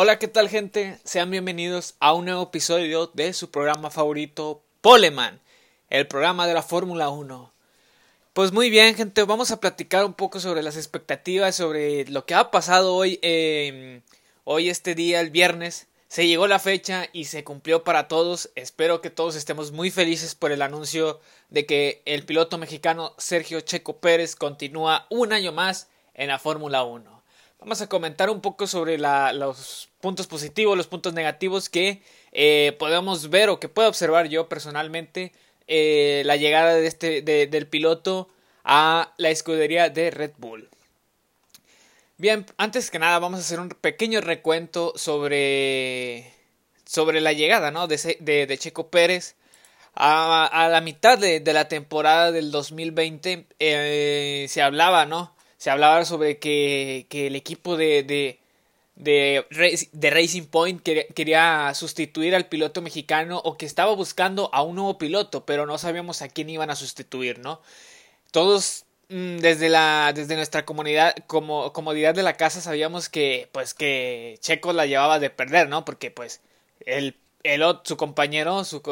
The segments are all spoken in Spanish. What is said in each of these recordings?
Hola, ¿qué tal gente? Sean bienvenidos a un nuevo episodio de su programa favorito, Poleman, el programa de la Fórmula 1. Pues muy bien, gente, vamos a platicar un poco sobre las expectativas, sobre lo que ha pasado hoy, eh, hoy este día, el viernes. Se llegó la fecha y se cumplió para todos. Espero que todos estemos muy felices por el anuncio de que el piloto mexicano Sergio Checo Pérez continúa un año más en la Fórmula 1. Vamos a comentar un poco sobre los puntos positivos, los puntos negativos que eh, podemos ver o que puedo observar yo personalmente eh, la llegada de este, de, del piloto a la escudería de Red Bull. Bien, antes que nada vamos a hacer un pequeño recuento sobre, sobre la llegada ¿no? de, de, Checo Pérez. A, la mitad de, de, la temporada del 2020 eh, se hablaba, ¿no? Se hablaba sobre que, que el equipo de, de, de, de Racing Point quería, sustituir al piloto mexicano o que estaba buscando a un nuevo piloto, pero no sabíamos a quién iban a sustituir, ¿no? Todos mm, desde la desde nuestra comunidad como comodidad de la casa sabíamos que pues que Checo la llevaba de perder, ¿no? Porque pues el el su compañero su,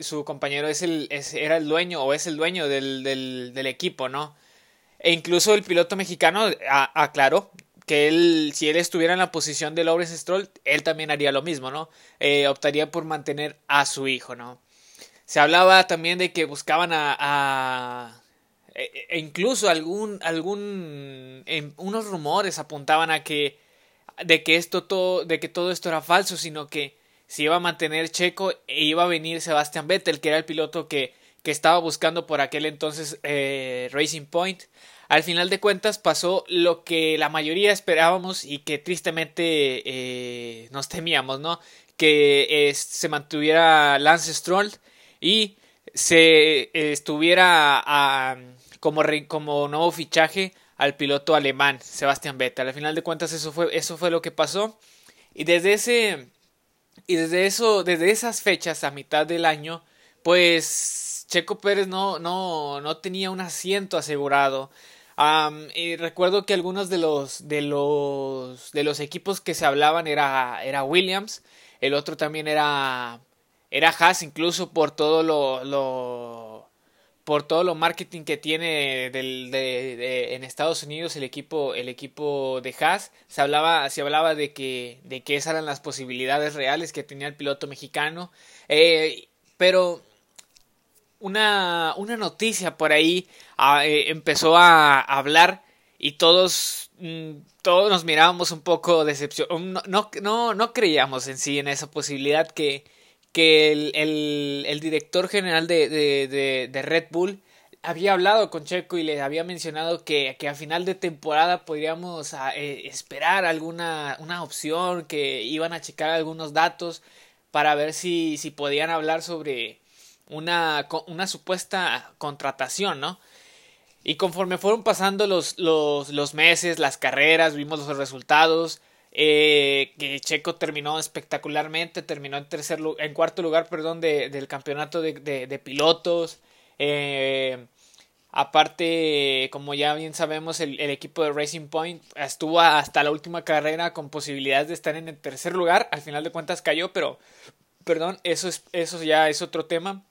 su compañero es el es, era el dueño o es el dueño del, del, del equipo, ¿no? E incluso el piloto mexicano aclaró que él, si él estuviera en la posición de Lawrence Stroll, él también haría lo mismo, ¿no? Eh, optaría por mantener a su hijo, ¿no? Se hablaba también de que buscaban a, a e, e incluso algún, algún, en, unos rumores apuntaban a que, de que esto todo, de que todo esto era falso, sino que se iba a mantener Checo e iba a venir Sebastian Vettel, que era el piloto que que estaba buscando por aquel entonces eh, Racing Point. Al final de cuentas pasó lo que la mayoría esperábamos y que tristemente eh, nos temíamos, ¿no? Que eh, se mantuviera Lance Stroll y se estuviera a, como, como nuevo fichaje al piloto alemán Sebastian Vettel. Al final de cuentas eso fue, eso fue lo que pasó y desde ese y desde eso desde esas fechas a mitad del año pues Checo Pérez no, no, no tenía un asiento asegurado. Um, y recuerdo que algunos de los, de los, de los equipos que se hablaban era, era Williams, el otro también era, era Haas, incluso por todo lo, por todo lo marketing que tiene del, de, de, en Estados Unidos el equipo el equipo de Haas se hablaba se hablaba de que de que esas eran las posibilidades reales que tenía el piloto mexicano eh, pero una, una noticia por ahí ah, eh, empezó a, hablar y todos, mm, todos nos mirábamos un poco decepcionados. No, no, no, no creíamos en sí en esa posibilidad que, que el, el, director general de, de, de, Red Bull había hablado con Checo y le había mencionado que, que a final de temporada podríamos ah, eh, esperar alguna una opción, que iban a checar algunos datos para ver si, si podían hablar sobre, una, una supuesta contratación, ¿no? Y conforme fueron pasando los, los, los meses, las carreras, vimos los resultados, eh, que Checo terminó espectacularmente, terminó en tercer en cuarto lugar, perdón, de, del campeonato de, de, pilotos. Eh, aparte, como ya bien sabemos, el, el, equipo de Racing Point estuvo hasta la última carrera con posibilidades de estar en el tercer lugar. Al final de cuentas cayó, pero, perdón, eso es, eso ya es otro tema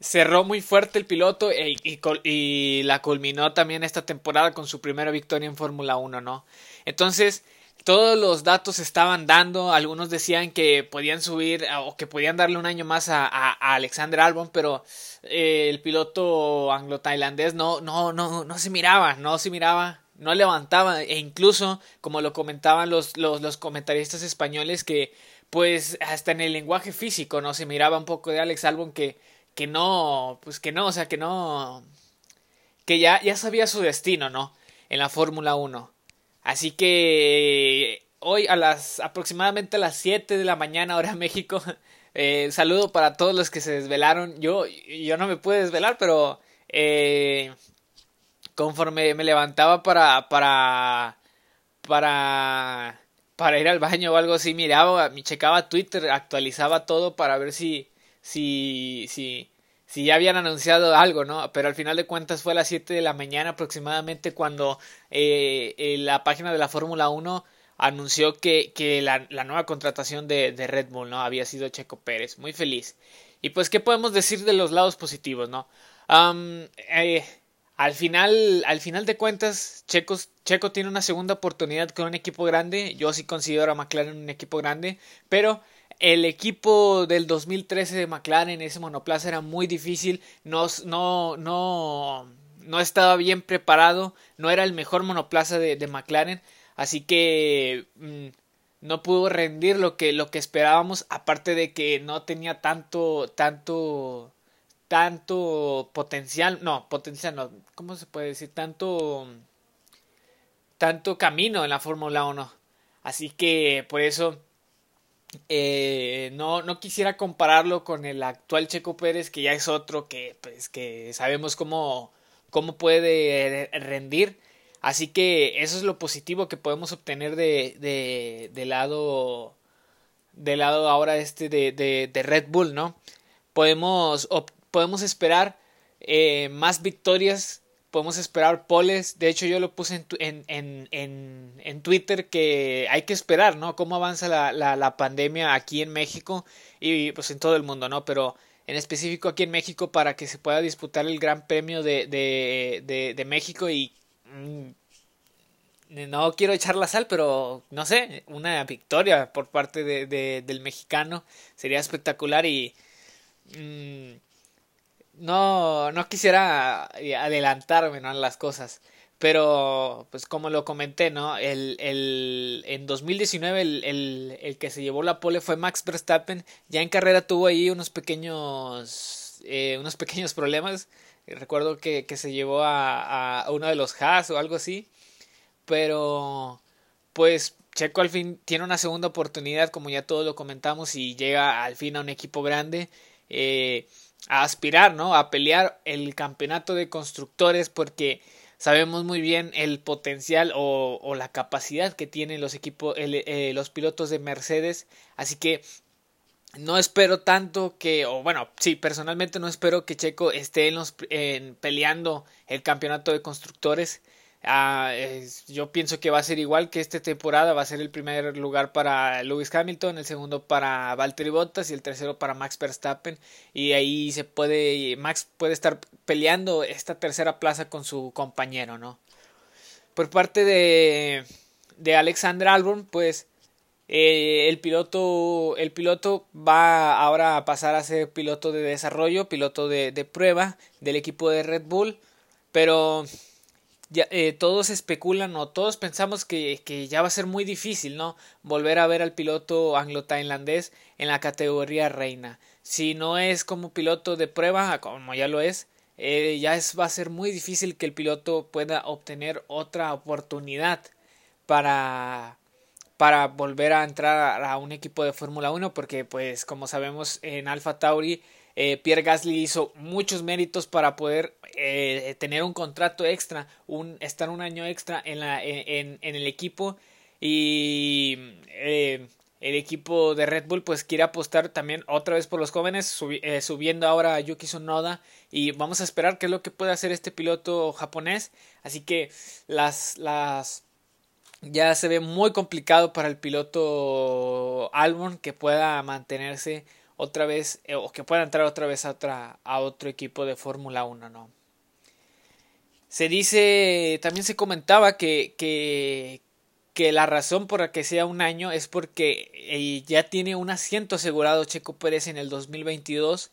cerró muy fuerte el piloto y, y, y, la culminó también esta temporada con su primera victoria en Fórmula 1, ¿no? Entonces, todos los datos estaban dando, algunos decían que podían subir o que podían darle un año más a, a, a Alexander Albon, pero eh, el piloto anglo-tailandés no, no, no, no se miraba, no se miraba, no levantaba, e incluso, como lo comentaban los, los, los comentaristas españoles, que pues hasta en el lenguaje físico, ¿no? Se miraba un poco de Alex Albon que que no, pues que no, o sea, que no, que ya, ya sabía su destino, ¿no? En la Fórmula 1. Así que hoy a las aproximadamente a las 7 de la mañana hora México, eh, saludo para todos los que se desvelaron. Yo, yo no me pude desvelar, pero eh, conforme me levantaba para, para, para, para ir al baño o algo así, miraba, me checaba Twitter, actualizaba todo para ver si, si, si, si ya habían anunciado algo, ¿no? Pero al final de cuentas fue a las 7 de la mañana aproximadamente cuando eh, la página de la Fórmula 1 anunció que, que la, la, nueva contratación de, de, Red Bull no había sido Checo Pérez. Muy feliz. Y pues, ¿qué podemos decir de los lados positivos, no? Eh, al final, al final de cuentas, Checo, Checo tiene una segunda oportunidad con un equipo grande. Yo sí considero a McLaren un equipo grande, pero el equipo del 2013 de McLaren, ese monoplaza era muy difícil, no, no, no, no estaba bien preparado, no era el mejor monoplaza de, McLaren, así que mmm, no pudo rendir lo que, lo que esperábamos, aparte de que no tenía tanto, tanto, tanto potencial, no, potencial no, ¿cómo se puede decir? Tanto, tanto camino en la Fórmula 1. Así que por eso eh, no, no quisiera compararlo con el actual Checo Pérez, que ya es otro que, pues, que sabemos cómo, cómo puede rendir. Así que eso es lo positivo que podemos obtener de, de, de lado del lado ahora este de, de, Red Bull, ¿no? Podemos, podemos esperar eh, más victorias, podemos esperar poles. De hecho, yo lo puse en, en, en, en, Twitter que hay que esperar, ¿no? Cómo avanza la, la, la, pandemia aquí en México y pues en todo el mundo, ¿no? Pero en específico aquí en México para que se pueda disputar el Gran Premio de, de, de, México y Mm, no quiero echar la sal, pero no sé, una victoria por parte de, de, del mexicano sería espectacular y mmm, no, no quisiera adelantarme ¿no? las cosas. Pero, pues como lo comenté, ¿no? El, el, en 2019 el, el, el que se llevó la pole fue Max Verstappen. Ya en carrera tuvo ahí unos pequeños, eh, unos pequeños problemas Recuerdo que, que se llevó a, a, uno de los Haas o algo así. Pero, pues, Checo al fin tiene una segunda oportunidad, como ya todos lo comentamos, y llega al fin a un equipo grande. Eh, a aspirar, ¿no? A pelear el campeonato de constructores porque sabemos muy bien el potencial o, la capacidad que tienen los equipos, eh, los pilotos de Mercedes. Así que no espero tanto que, o bueno, sí, personalmente no espero que Checo esté en los, en, peleando el campeonato de constructores. Ah, yo pienso que va a ser igual que esta temporada, va a ser el primer lugar para Lewis Hamilton, el segundo para Valtteri Bottas y el tercero para Max Verstappen. Y ahí se puede, Max puede estar peleando esta tercera plaza con su compañero, ¿no? Por parte de, de Alexander Albon, pues eh, el piloto el piloto va ahora a pasar a ser piloto de desarrollo piloto de, de prueba del equipo de Red Bull pero eh, todos especulan o todos pensamos que, que, ya va a ser muy difícil no volver a ver al piloto anglo-tailandés en la categoría reina. Si no es como piloto de prueba como ya lo es eh, ya es, va a ser muy difícil que el piloto pueda obtener otra oportunidad para para volver a entrar a un equipo de Fórmula 1 porque pues como sabemos en Alfa Tauri eh, Pierre Gasly hizo muchos méritos para poder eh, tener un contrato extra, un, estar un año extra en, en el equipo. Y eh, el equipo de Red Bull pues quiere apostar también otra vez por los jóvenes subi subiendo ahora a Yuki Tsunoda. Y vamos a esperar qué es lo que puede hacer este piloto japonés. Así que las las ya se ve muy complicado para el piloto Albon que pueda mantenerse otra vez eh, o que pueda entrar otra vez a, otra, a otro equipo de Fórmula 1, ¿no? Se dice, también se comentaba que, que, que, la razón por la que sea un año es porque eh, ya tiene un asiento asegurado Checo Pérez en el 2022.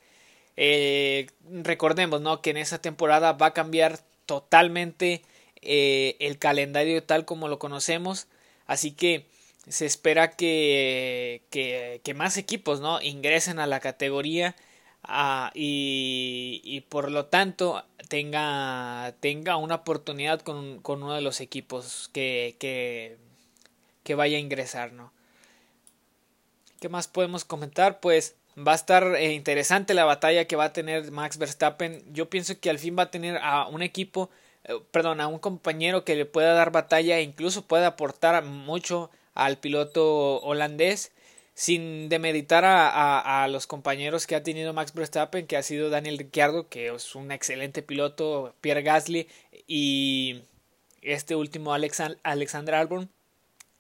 Eh, recordemos, ¿no? Que en esa temporada va a cambiar totalmente el calendario tal como lo conocemos. Así que se espera que, que, que más equipos ¿no? ingresen a la categoría uh, y, y, por lo tanto tenga, tenga una oportunidad con, con uno de los equipos que, que, que vaya a ingresar. ¿no? ¿Qué más podemos comentar? Pues va a estar eh, interesante la batalla que va a tener Max Verstappen. Yo pienso que al fin va a tener a un equipo eh, perdón, a un compañero que le pueda dar batalla e incluso pueda aportar mucho al piloto holandés sin demeritar a, a, los compañeros que ha tenido Max Verstappen, que ha sido Daniel Ricciardo, que es un excelente piloto, Pierre Gasly y este último Alex, Alexander Albon.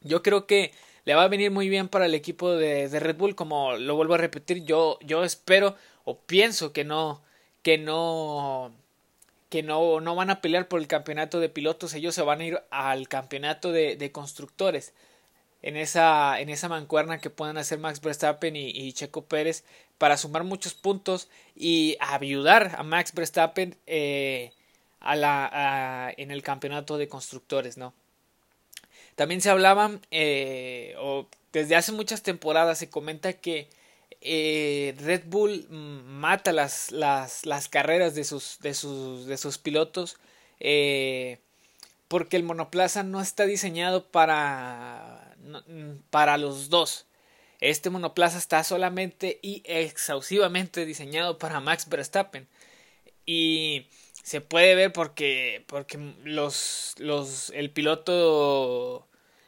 Yo creo que le va a venir muy bien para el equipo de, de Red Bull, como lo vuelvo a repetir, yo, yo espero o pienso que no, que no que no, no van a pelear por el campeonato de pilotos, ellos se van a ir al campeonato de constructores. En esa, en esa mancuerna que puedan hacer Max Verstappen y, Checo Pérez para sumar muchos puntos y ayudar a Max Verstappen eh, a la, en el campeonato de constructores, ¿no? También se hablaba, eh, o desde hace muchas temporadas se comenta que eh, Red Bull mata las, las, las carreras de sus, de sus, de sus pilotos porque el monoplaza no está diseñado para, para los dos. Este monoplaza está solamente y exhaustivamente diseñado para Max Verstappen. Y se puede ver porque, porque los, los, el piloto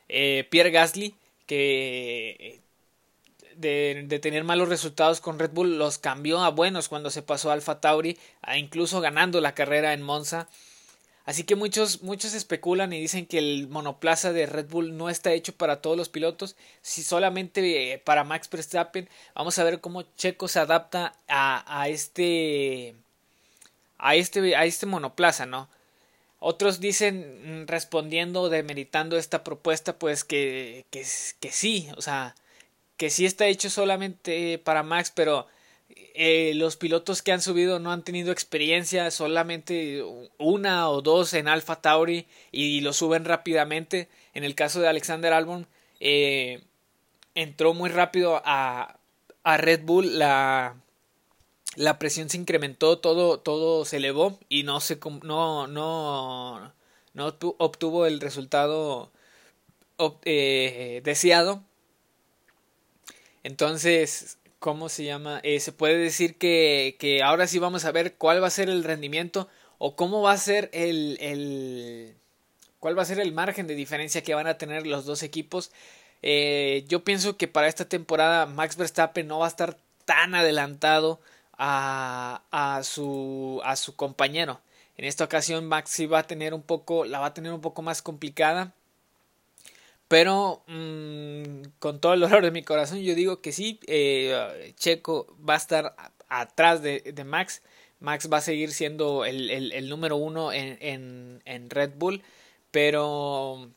eh, Pierre Gasly, que de, tener malos resultados con Red Bull los cambió a buenos cuando se pasó a Alfa Tauri, incluso ganando la carrera en Monza. Así que muchos, muchos especulan y dicen que el monoplaza de Red Bull no está hecho para todos los pilotos, si solamente eh, para Max Verstappen. Vamos a ver cómo Checo se adapta a, a este a este a este monoplaza, ¿no? Otros dicen mm, respondiendo demeritando esta propuesta pues que, que, que sí, o sea, que sí está hecho solamente para Max, pero eh, los pilotos que han subido no han tenido experiencia, solamente una o dos en Alpha Tauri y lo suben rápidamente. En el caso de Alexander Albon, eh, entró muy rápido a, a Red Bull, la, la presión se incrementó, todo, todo se elevó y no, se, no, no, no obtuvo el resultado eh, deseado entonces, ¿cómo se llama? Eh, se puede decir que, que ahora sí vamos a ver cuál va a ser el rendimiento o cómo va a ser el, el cuál va a ser el margen de diferencia que van a tener los dos equipos. Eh, yo pienso que para esta temporada Max Verstappen no va a estar tan adelantado a, a, su, a su compañero. En esta ocasión Max sí va a tener un poco, la va a tener un poco más complicada. Pero mmm, con todo el dolor de mi corazón yo digo que sí, eh, Checo va a estar atrás de, Max. Max va a seguir siendo el, el, número uno en, en, en, Red Bull, pero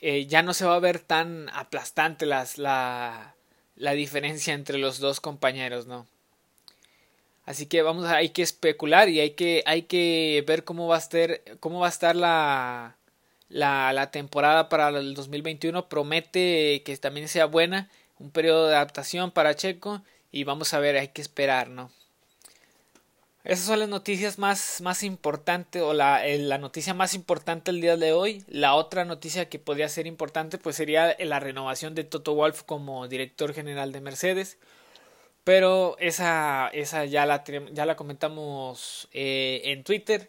eh, ya no se va a ver tan aplastante las, la, la diferencia entre los dos compañeros, ¿no? Así que vamos hay que especular y hay que, hay que ver cómo va a estar, cómo va a estar la, la, la temporada para el 2021 promete que también sea buena, un periodo de adaptación para Checo y vamos a ver, hay que esperar, ¿no? Esas son las noticias más, más importantes o la, la noticia más importante el día de hoy. La otra noticia que podría ser importante pues sería la renovación de Toto Wolf como director general de Mercedes. Pero esa, esa ya, la, ya la comentamos eh, en Twitter.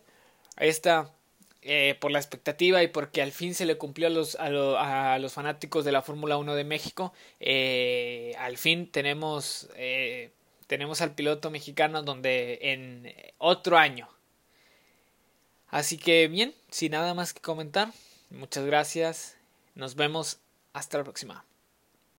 Esta eh, por la expectativa y porque al fin se le cumplió a los, a, los fanáticos de la Fórmula 1 de México. Eh, al fin tenemos, eh, tenemos al piloto mexicano donde en otro año. Así que bien, sin nada más que comentar, muchas gracias. Nos vemos hasta la próxima.